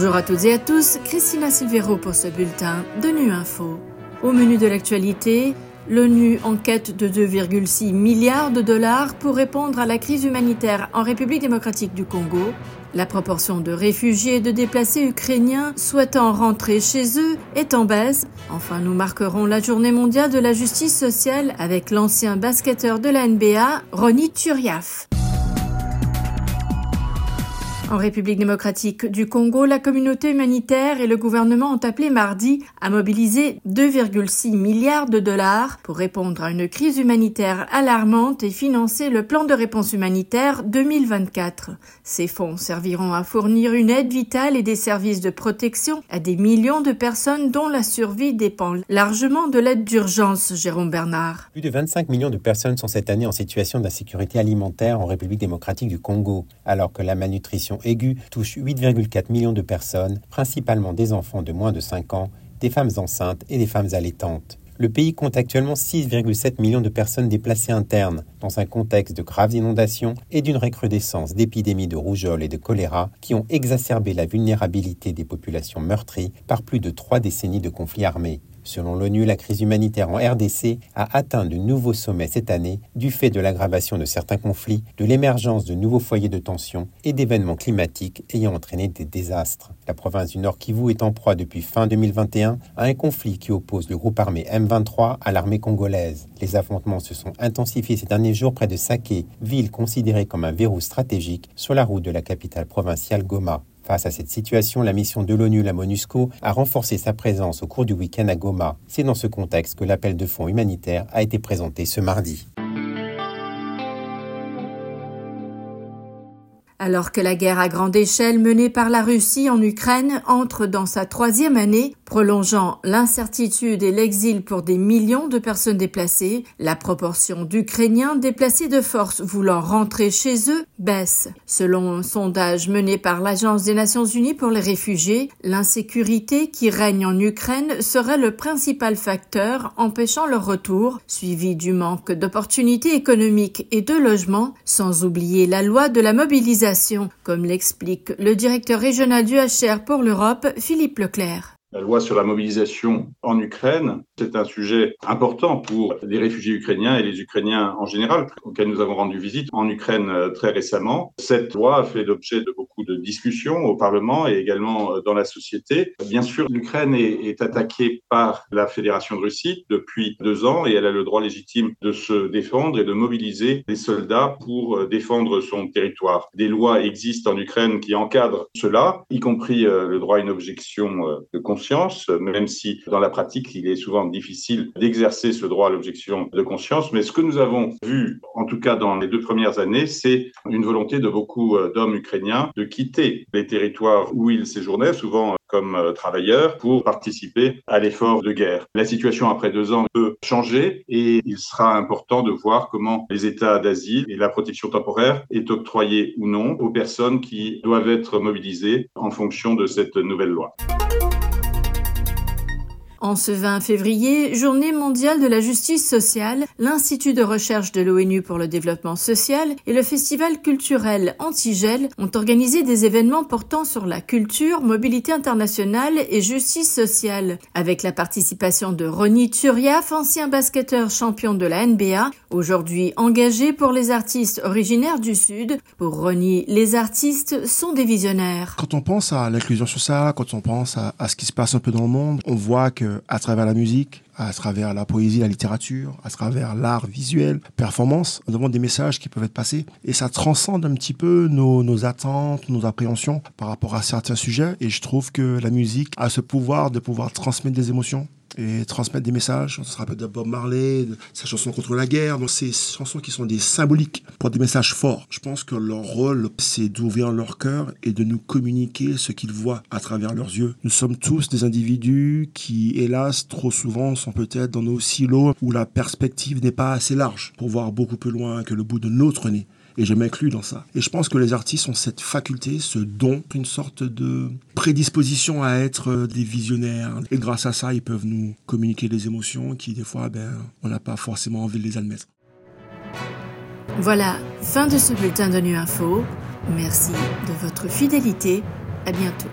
Bonjour à toutes et à tous, Christina Silvero pour ce bulletin de Nu Info. Au menu de l'actualité, l'ONU enquête de 2,6 milliards de dollars pour répondre à la crise humanitaire en République démocratique du Congo. La proportion de réfugiés et de déplacés ukrainiens souhaitant rentrer chez eux est en baisse. Enfin, nous marquerons la journée mondiale de la justice sociale avec l'ancien basketteur de la NBA, Ronny Turiaf. En République démocratique du Congo, la communauté humanitaire et le gouvernement ont appelé mardi à mobiliser 2,6 milliards de dollars pour répondre à une crise humanitaire alarmante et financer le plan de réponse humanitaire 2024. Ces fonds serviront à fournir une aide vitale et des services de protection à des millions de personnes dont la survie dépend largement de l'aide d'urgence, Jérôme Bernard. Plus de 25 millions de personnes sont cette année en situation d'insécurité alimentaire en République démocratique du Congo, alors que la malnutrition aiguë touche 8,4 millions de personnes, principalement des enfants de moins de 5 ans, des femmes enceintes et des femmes allaitantes. Le pays compte actuellement 6,7 millions de personnes déplacées internes, dans un contexte de graves inondations et d'une recrudescence d'épidémies de rougeole et de choléra qui ont exacerbé la vulnérabilité des populations meurtries par plus de trois décennies de conflits armés. Selon l'ONU, la crise humanitaire en RDC a atteint de nouveaux sommets cette année du fait de l'aggravation de certains conflits, de l'émergence de nouveaux foyers de tension et d'événements climatiques ayant entraîné des désastres. La province du Nord Kivu est en proie depuis fin 2021 à un conflit qui oppose le groupe armé M23 à l'armée congolaise. Les affrontements se sont intensifiés ces derniers jours près de Saké, ville considérée comme un verrou stratégique sur la route de la capitale provinciale Goma. Face à cette situation, la mission de l'ONU, la MONUSCO, a renforcé sa présence au cours du week-end à Goma. C'est dans ce contexte que l'appel de fonds humanitaire a été présenté ce mardi. Alors que la guerre à grande échelle menée par la Russie en Ukraine entre dans sa troisième année, prolongeant l'incertitude et l'exil pour des millions de personnes déplacées, la proportion d'Ukrainiens déplacés de force voulant rentrer chez eux baisse. Selon un sondage mené par l'Agence des Nations Unies pour les réfugiés, l'insécurité qui règne en Ukraine serait le principal facteur empêchant leur retour, suivi du manque d'opportunités économiques et de logements, sans oublier la loi de la mobilisation comme l'explique le directeur régional du HR pour l'Europe, Philippe Leclerc. La loi sur la mobilisation en Ukraine, c'est un sujet important pour les réfugiés ukrainiens et les Ukrainiens en général, auxquels nous avons rendu visite en Ukraine euh, très récemment. Cette loi a fait l'objet de beaucoup de discussions au Parlement et également euh, dans la société. Bien sûr, l'Ukraine est, est, attaquée par la Fédération de Russie depuis deux ans et elle a le droit légitime de se défendre et de mobiliser des soldats pour euh, défendre son territoire. Des lois existent en Ukraine qui encadrent cela, y compris le droit à une objection de conscience même si dans la pratique, il est souvent difficile d'exercer ce droit à l'objection de conscience. Mais ce que nous avons vu, en tout cas dans les deux premières années, c'est une volonté de beaucoup euh, d'hommes ukrainiens de quitter les territoires où ils séjournaient, souvent comme euh, travailleurs, pour participer à l'effort de guerre. La situation après deux ans peut changer et il sera important de voir comment les états d'asile et la protection temporaire est octroyée ou non aux personnes qui doivent être mobilisées en fonction de cette nouvelle loi. En ce 20 février, journée mondiale de la justice sociale, l'Institut de recherche de l'ONU pour le développement social et le festival culturel Antigel ont organisé des événements portant sur la culture, mobilité internationale et justice sociale, avec la participation de Ronny Turiaf, ancien basketteur champion de la NBA, aujourd'hui engagé pour les artistes originaires du Sud. Pour Ronny, les artistes sont des visionnaires. Quand on pense à l'inclusion sociale, quand on pense à ce qui se passe un peu dans le monde, on voit que à travers la musique, à travers la poésie, la littérature, à travers l'art visuel, performance, nous avons des messages qui peuvent être passés. Et ça transcende un petit peu nos, nos attentes, nos appréhensions par rapport à certains sujets. Et je trouve que la musique a ce pouvoir de pouvoir transmettre des émotions et transmettre des messages. On se rappelle de Bob Marley, de sa chanson contre la guerre. Donc, ces chansons qui sont des symboliques pour des messages forts. Je pense que leur rôle, c'est d'ouvrir leur cœur et de nous communiquer ce qu'ils voient à travers leurs yeux. Nous sommes tous des individus qui, hélas, trop souvent sont peut-être dans nos silos où la perspective n'est pas assez large pour voir beaucoup plus loin que le bout de notre nez et je m'inclus dans ça. Et je pense que les artistes ont cette faculté, ce don, une sorte de prédisposition à être euh, des visionnaires. Et grâce à ça, ils peuvent nous communiquer des émotions qui, des fois, ben, on n'a pas forcément envie de les admettre. Voilà, fin de ce bulletin de Nu Info. Merci de votre fidélité. À bientôt.